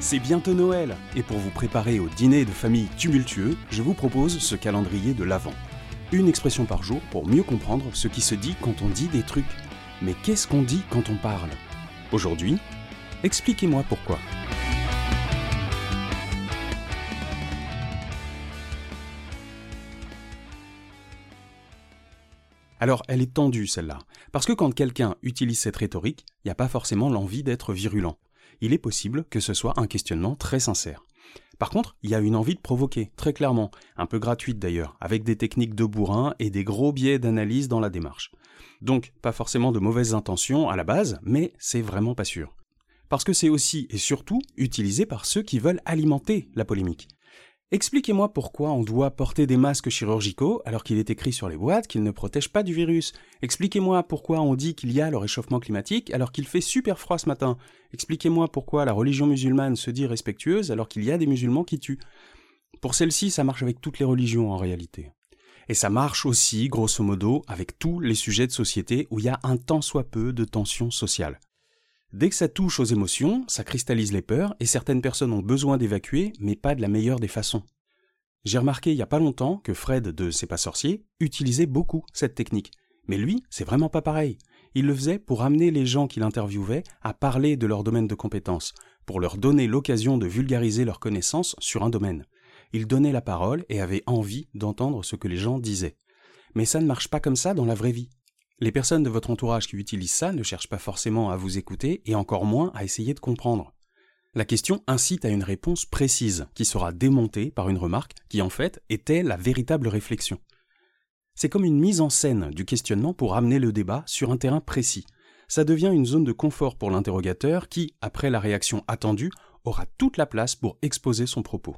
C'est bientôt Noël, et pour vous préparer au dîner de famille tumultueux, je vous propose ce calendrier de l'Avent. Une expression par jour pour mieux comprendre ce qui se dit quand on dit des trucs. Mais qu'est-ce qu'on dit quand on parle? Aujourd'hui, expliquez-moi pourquoi. Alors, elle est tendue celle-là, parce que quand quelqu'un utilise cette rhétorique, il n'y a pas forcément l'envie d'être virulent. Il est possible que ce soit un questionnement très sincère. Par contre, il y a une envie de provoquer, très clairement, un peu gratuite d'ailleurs, avec des techniques de bourrin et des gros biais d'analyse dans la démarche. Donc, pas forcément de mauvaises intentions à la base, mais c'est vraiment pas sûr. Parce que c'est aussi et surtout utilisé par ceux qui veulent alimenter la polémique. Expliquez-moi pourquoi on doit porter des masques chirurgicaux alors qu'il est écrit sur les boîtes qu'ils ne protègent pas du virus. Expliquez-moi pourquoi on dit qu'il y a le réchauffement climatique alors qu'il fait super froid ce matin. Expliquez-moi pourquoi la religion musulmane se dit respectueuse alors qu'il y a des musulmans qui tuent. Pour celle-ci, ça marche avec toutes les religions en réalité. Et ça marche aussi, grosso modo, avec tous les sujets de société où il y a un tant soit peu de tension sociale. Dès que ça touche aux émotions, ça cristallise les peurs et certaines personnes ont besoin d'évacuer, mais pas de la meilleure des façons. J'ai remarqué il y a pas longtemps que Fred de C'est pas sorcier utilisait beaucoup cette technique. Mais lui, c'est vraiment pas pareil. Il le faisait pour amener les gens qu'il interviewait à parler de leur domaine de compétences, pour leur donner l'occasion de vulgariser leurs connaissances sur un domaine. Il donnait la parole et avait envie d'entendre ce que les gens disaient. Mais ça ne marche pas comme ça dans la vraie vie. Les personnes de votre entourage qui utilisent ça ne cherchent pas forcément à vous écouter et encore moins à essayer de comprendre. La question incite à une réponse précise qui sera démontée par une remarque qui en fait était la véritable réflexion. C'est comme une mise en scène du questionnement pour amener le débat sur un terrain précis. Ça devient une zone de confort pour l'interrogateur qui, après la réaction attendue, aura toute la place pour exposer son propos.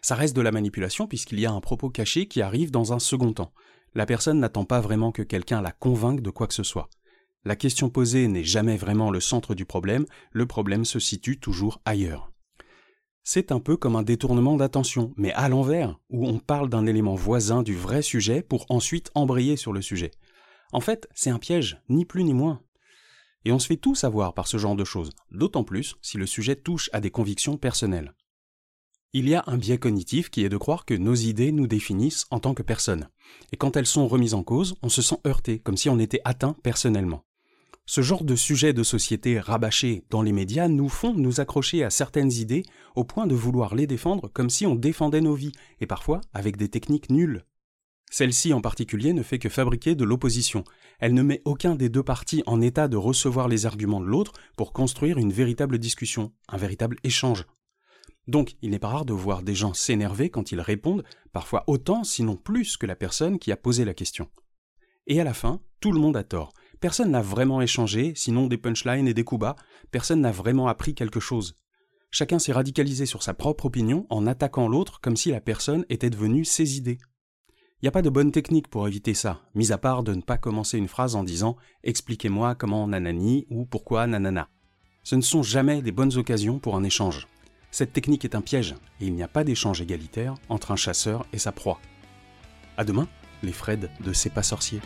Ça reste de la manipulation puisqu'il y a un propos caché qui arrive dans un second temps. La personne n'attend pas vraiment que quelqu'un la convainque de quoi que ce soit. La question posée n'est jamais vraiment le centre du problème, le problème se situe toujours ailleurs. C'est un peu comme un détournement d'attention, mais à l'envers, où on parle d'un élément voisin du vrai sujet pour ensuite embrayer sur le sujet. En fait, c'est un piège, ni plus ni moins. Et on se fait tout savoir par ce genre de choses, d'autant plus si le sujet touche à des convictions personnelles. Il y a un biais cognitif qui est de croire que nos idées nous définissent en tant que personne. Et quand elles sont remises en cause, on se sent heurté, comme si on était atteint personnellement. Ce genre de sujets de société rabâchés dans les médias nous font nous accrocher à certaines idées au point de vouloir les défendre comme si on défendait nos vies, et parfois avec des techniques nulles. Celle-ci en particulier ne fait que fabriquer de l'opposition. Elle ne met aucun des deux partis en état de recevoir les arguments de l'autre pour construire une véritable discussion, un véritable échange. Donc, il n'est pas rare de voir des gens s'énerver quand ils répondent, parfois autant, sinon plus que la personne qui a posé la question. Et à la fin, tout le monde a tort. Personne n'a vraiment échangé, sinon des punchlines et des coups bas, personne n'a vraiment appris quelque chose. Chacun s'est radicalisé sur sa propre opinion en attaquant l'autre comme si la personne était devenue ses idées. Il n'y a pas de bonne technique pour éviter ça, mis à part de ne pas commencer une phrase en disant Expliquez-moi comment nanani ou pourquoi nanana. Ce ne sont jamais des bonnes occasions pour un échange. Cette technique est un piège et il n'y a pas d'échange égalitaire entre un chasseur et sa proie. À demain, les Fred de C'est pas sorcier.